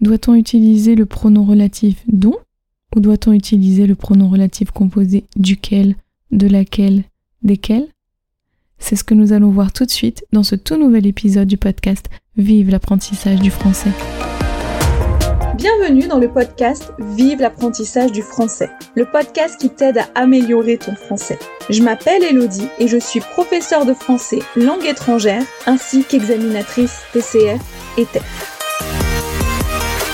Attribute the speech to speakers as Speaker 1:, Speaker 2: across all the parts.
Speaker 1: Doit-on utiliser le pronom relatif dont ou doit-on utiliser le pronom relatif composé duquel, de laquelle, desquels? C'est ce que nous allons voir tout de suite dans ce tout nouvel épisode du podcast Vive l'apprentissage du français.
Speaker 2: Bienvenue dans le podcast Vive l'apprentissage du français, le podcast qui t'aide à améliorer ton français. Je m'appelle Elodie et je suis professeure de français langue étrangère ainsi qu'examinatrice TCF et TEF.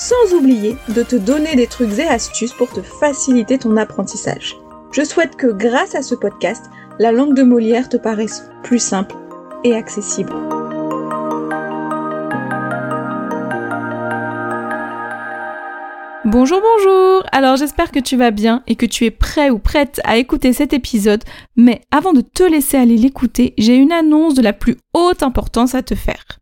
Speaker 2: sans oublier de te donner des trucs et astuces pour te faciliter ton apprentissage. Je souhaite que grâce à ce podcast, la langue de Molière te paraisse plus simple et accessible.
Speaker 1: Bonjour, bonjour Alors j'espère que tu vas bien et que tu es prêt ou prête à écouter cet épisode, mais avant de te laisser aller l'écouter, j'ai une annonce de la plus haute importance à te faire.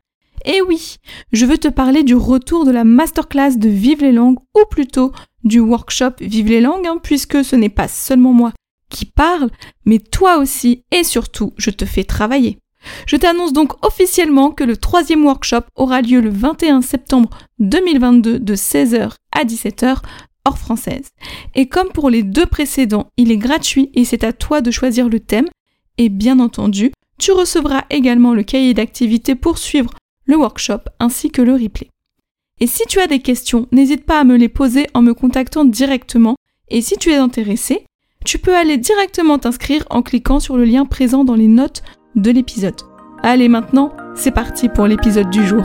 Speaker 1: Et oui, je veux te parler du retour de la masterclass de Vive les langues, ou plutôt du workshop Vive les langues, hein, puisque ce n'est pas seulement moi qui parle, mais toi aussi et surtout, je te fais travailler. Je t'annonce donc officiellement que le troisième workshop aura lieu le 21 septembre 2022 de 16h à 17h hors française. Et comme pour les deux précédents, il est gratuit et c'est à toi de choisir le thème. Et bien entendu, tu recevras également le cahier d'activité pour suivre le workshop ainsi que le replay. Et si tu as des questions, n'hésite pas à me les poser en me contactant directement et si tu es intéressé, tu peux aller directement t'inscrire en cliquant sur le lien présent dans les notes de l'épisode. Allez maintenant, c'est parti pour l'épisode du jour.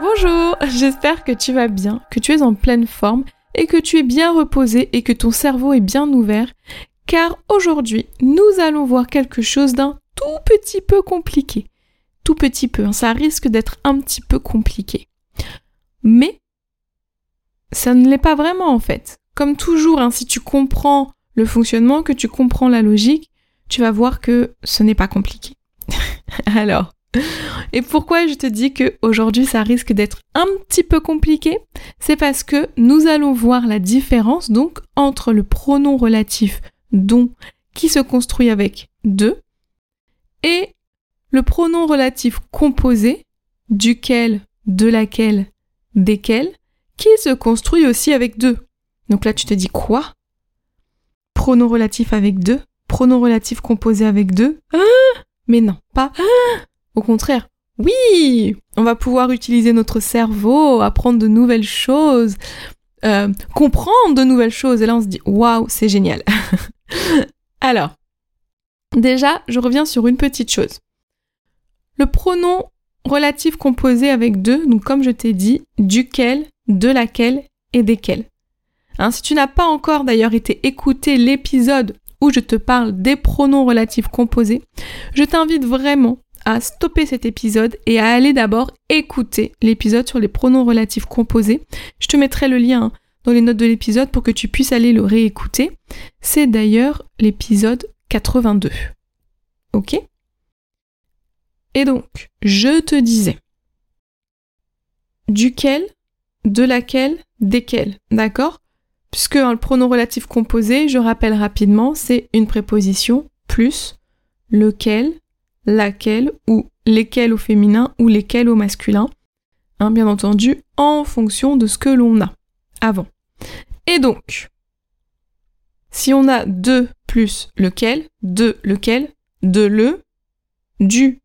Speaker 1: Bonjour, j'espère que tu vas bien, que tu es en pleine forme et que tu es bien reposé et que ton cerveau est bien ouvert, car aujourd'hui, nous allons voir quelque chose d'un tout petit peu compliqué. Tout petit peu, hein, ça risque d'être un petit peu compliqué. Mais ça ne l'est pas vraiment en fait. Comme toujours, hein, si tu comprends le fonctionnement, que tu comprends la logique, tu vas voir que ce n'est pas compliqué. Alors, et pourquoi je te dis que aujourd'hui ça risque d'être un petit peu compliqué? C'est parce que nous allons voir la différence donc entre le pronom relatif dont qui se construit avec de et le pronom relatif composé duquel, de laquelle, desquels qui se construit aussi avec de. Donc là tu te dis quoi? Pronom relatif avec de Pronom relatif composé avec de ah! Mais non, pas ah au contraire, oui, on va pouvoir utiliser notre cerveau, apprendre de nouvelles choses, euh, comprendre de nouvelles choses. Et là, on se dit, waouh, c'est génial. Alors, déjà, je reviens sur une petite chose. Le pronom relatif composé avec deux, donc comme je t'ai dit, duquel, de laquelle et desquels. Hein, si tu n'as pas encore d'ailleurs été écouté l'épisode où je te parle des pronoms relatifs composés, je t'invite vraiment à stopper cet épisode et à aller d'abord écouter l'épisode sur les pronoms relatifs composés. Je te mettrai le lien dans les notes de l'épisode pour que tu puisses aller le réécouter. C'est d'ailleurs l'épisode 82. Ok? Et donc, je te disais, duquel, de laquelle, desquels, d'accord? Puisque le pronom relatif composé, je rappelle rapidement, c'est une préposition plus lequel, laquelle ou lesquels au féminin ou lesquels au masculin. Hein, bien entendu, en fonction de ce que l'on a avant. Et donc, si on a de plus lequel, de lequel, de le, du.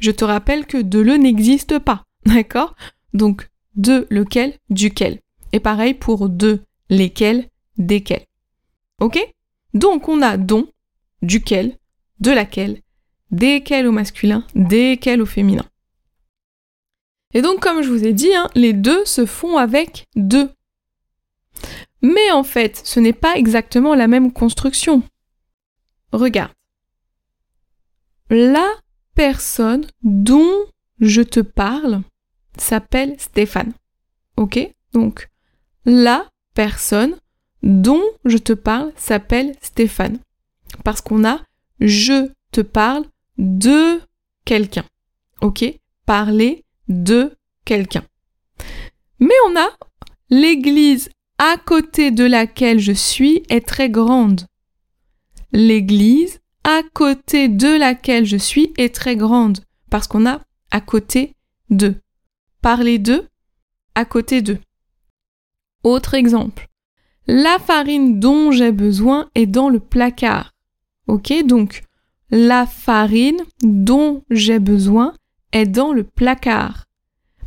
Speaker 1: Je te rappelle que de le n'existe pas, d'accord? Donc, de lequel, duquel. Et pareil pour de, lesquels, desquels. Ok? Donc, on a dont, duquel, de laquelle, desquels au masculin, desquels au féminin. Et donc, comme je vous ai dit, hein, les deux se font avec deux. Mais en fait, ce n'est pas exactement la même construction. Regarde. La personne dont je te parle s'appelle Stéphane. Ok? Donc, la personne dont je te parle s'appelle Stéphane. Parce qu'on a je te parle de quelqu'un. Ok? Parler de quelqu'un. Mais on a l'église à côté de laquelle je suis est très grande. L'église à côté de laquelle je suis est très grande parce qu'on a à côté de. Parler de, à côté de. Autre exemple. La farine dont j'ai besoin est dans le placard. Ok, donc la farine dont j'ai besoin est dans le placard.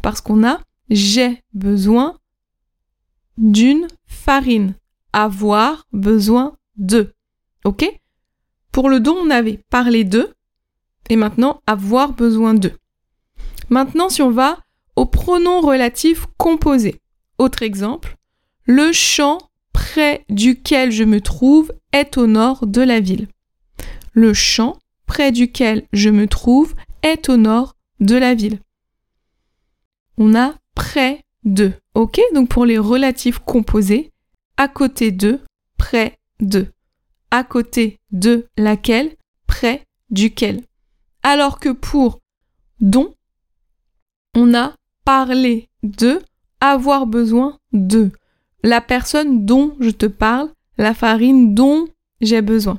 Speaker 1: Parce qu'on a j'ai besoin d'une farine. Avoir besoin de. Ok? Pour le don, on avait parlé de et maintenant avoir besoin de. Maintenant, si on va au pronom relatif composé. Autre exemple, le champ près duquel je me trouve est au nord de la ville. Le champ près duquel je me trouve est au nord de la ville. On a près de. Ok Donc pour les relatifs composés, à côté de, près de. À côté de laquelle, près duquel. Alors que pour dont, on a parlé de, avoir besoin de. La personne dont je te parle, la farine dont j'ai besoin.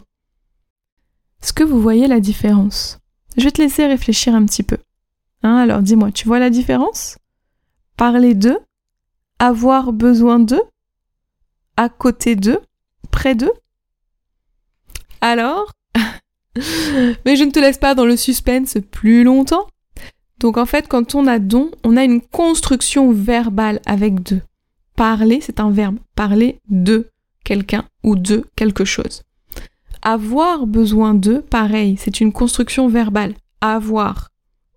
Speaker 1: Est-ce que vous voyez la différence? Je vais te laisser réfléchir un petit peu. Hein, alors dis-moi, tu vois la différence? Parler de, avoir besoin de, à côté de, près de Alors Mais je ne te laisse pas dans le suspense plus longtemps. Donc en fait, quand on a don, on a une construction verbale avec de. Parler, c'est un verbe. Parler de quelqu'un ou de quelque chose. Avoir besoin de, pareil, c'est une construction verbale. Avoir.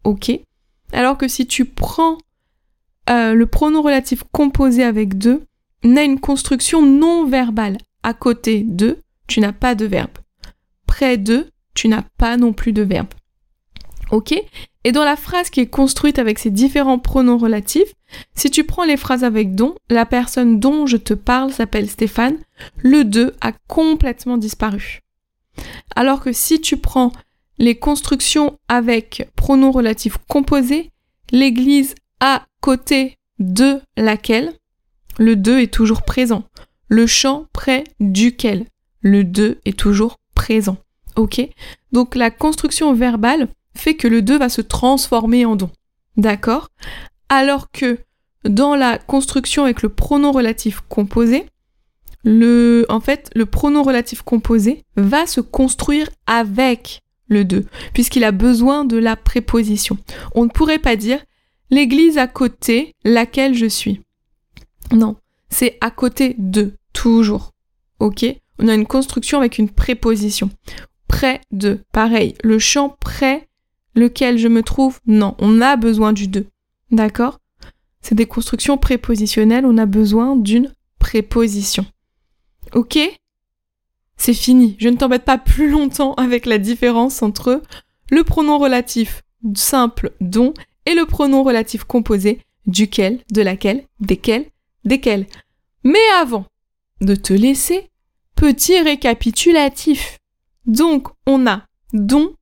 Speaker 1: Ok? Alors que si tu prends euh, le pronom relatif composé avec de, on a une construction non verbale. À côté de, tu n'as pas de verbe. Près de, tu n'as pas non plus de verbe. Ok? Et dans la phrase qui est construite avec ces différents pronoms relatifs, si tu prends les phrases avec dont, la personne dont je te parle s'appelle Stéphane, le de a complètement disparu. Alors que si tu prends les constructions avec pronoms relatifs composés, l'église à côté de laquelle, le de est toujours présent. Le champ près duquel, le de est toujours présent. Ok? Donc la construction verbale fait que le 2 va se transformer en don. D'accord? Alors que dans la construction avec le pronom relatif composé, le, en fait, le pronom relatif composé va se construire avec le 2, puisqu'il a besoin de la préposition. On ne pourrait pas dire l'église à côté laquelle je suis. Non, c'est à côté de, toujours. Ok? On a une construction avec une préposition. Près de, pareil, le champ près lequel je me trouve, non, on a besoin du de. D'accord? C'est des constructions prépositionnelles, on a besoin d'une préposition. Ok C'est fini, je ne t'embête pas plus longtemps avec la différence entre le pronom relatif simple dont et le pronom relatif composé duquel, de laquelle, desquels, desquels. Mais avant de te laisser, petit récapitulatif. Donc, on a dont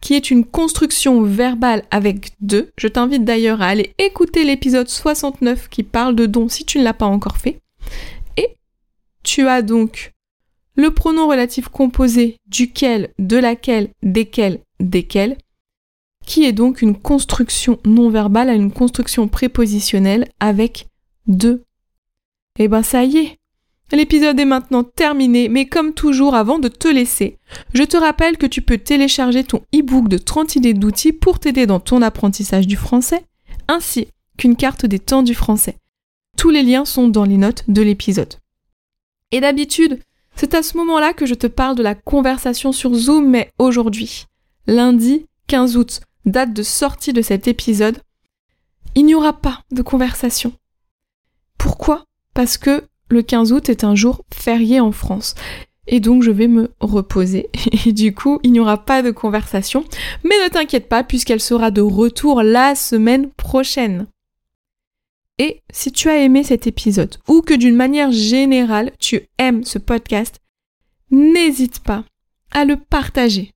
Speaker 1: qui est une construction verbale avec de. Je t'invite d'ailleurs à aller écouter l'épisode 69 qui parle de don si tu ne l'as pas encore fait. Tu as donc le pronom relatif composé duquel, de laquelle, desquels, desquels, qui est donc une construction non verbale à une construction prépositionnelle avec de. Eh ben ça y est, L'épisode est maintenant terminé, mais comme toujours, avant de te laisser, je te rappelle que tu peux télécharger ton e-book de 30 idées d'outils pour t'aider dans ton apprentissage du français, ainsi qu'une carte des temps du français. Tous les liens sont dans les notes de l'épisode. Et d'habitude, c'est à ce moment-là que je te parle de la conversation sur Zoom, mais aujourd'hui, lundi 15 août, date de sortie de cet épisode, il n'y aura pas de conversation. Pourquoi? Parce que le 15 août est un jour férié en France. et donc je vais me reposer. Et du coup, il n'y aura pas de conversation. Mais ne t'inquiète pas, puisqu'elle sera de retour la semaine prochaine. Et si tu as aimé cet épisode, ou que d'une manière générale, tu aimes ce podcast, n'hésite pas à le partager,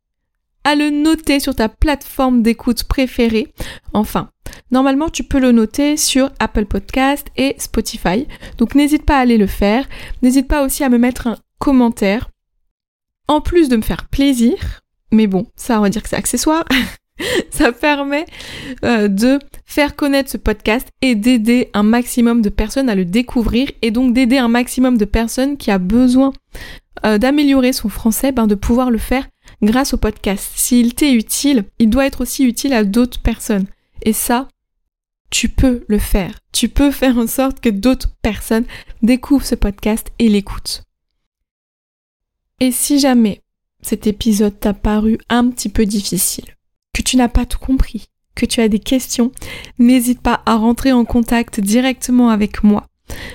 Speaker 1: à le noter sur ta plateforme d'écoute préférée. Enfin, normalement, tu peux le noter sur Apple Podcast et Spotify. Donc n'hésite pas à aller le faire. N'hésite pas aussi à me mettre un commentaire. En plus de me faire plaisir, mais bon, ça on va dire que c'est accessoire, ça permet euh, de faire connaître ce podcast et d'aider un maximum de personnes à le découvrir et donc d'aider un maximum de personnes qui a besoin euh, d'améliorer son français, ben de pouvoir le faire grâce au podcast. S'il t'est utile, il doit être aussi utile à d'autres personnes. Et ça, tu peux le faire. Tu peux faire en sorte que d'autres personnes découvrent ce podcast et l'écoutent. Et si jamais cet épisode t'a paru un petit peu difficile, que tu n'as pas tout compris, que tu as des questions, n'hésite pas à rentrer en contact directement avec moi,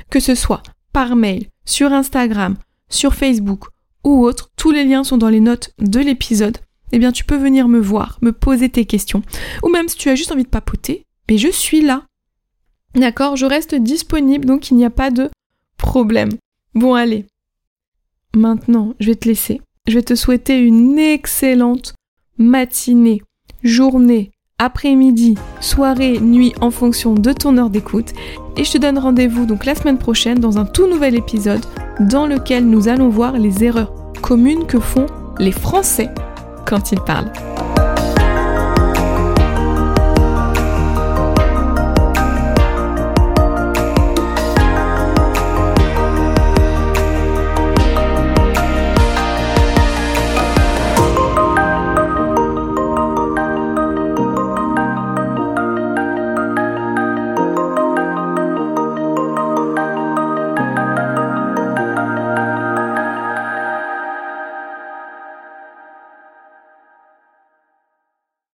Speaker 1: que ce soit par mail, sur Instagram, sur Facebook ou autre, tous les liens sont dans les notes de l'épisode. Eh bien, tu peux venir me voir, me poser tes questions, ou même si tu as juste envie de papoter, mais je suis là. D'accord, je reste disponible, donc il n'y a pas de problème. Bon, allez, Maintenant, je vais te laisser. Je vais te souhaiter une excellente matinée, journée, après-midi, soirée, nuit en fonction de ton heure d'écoute. Et je te donne rendez-vous donc la semaine prochaine dans un tout nouvel épisode dans lequel nous allons voir les erreurs communes que font les Français quand ils parlent.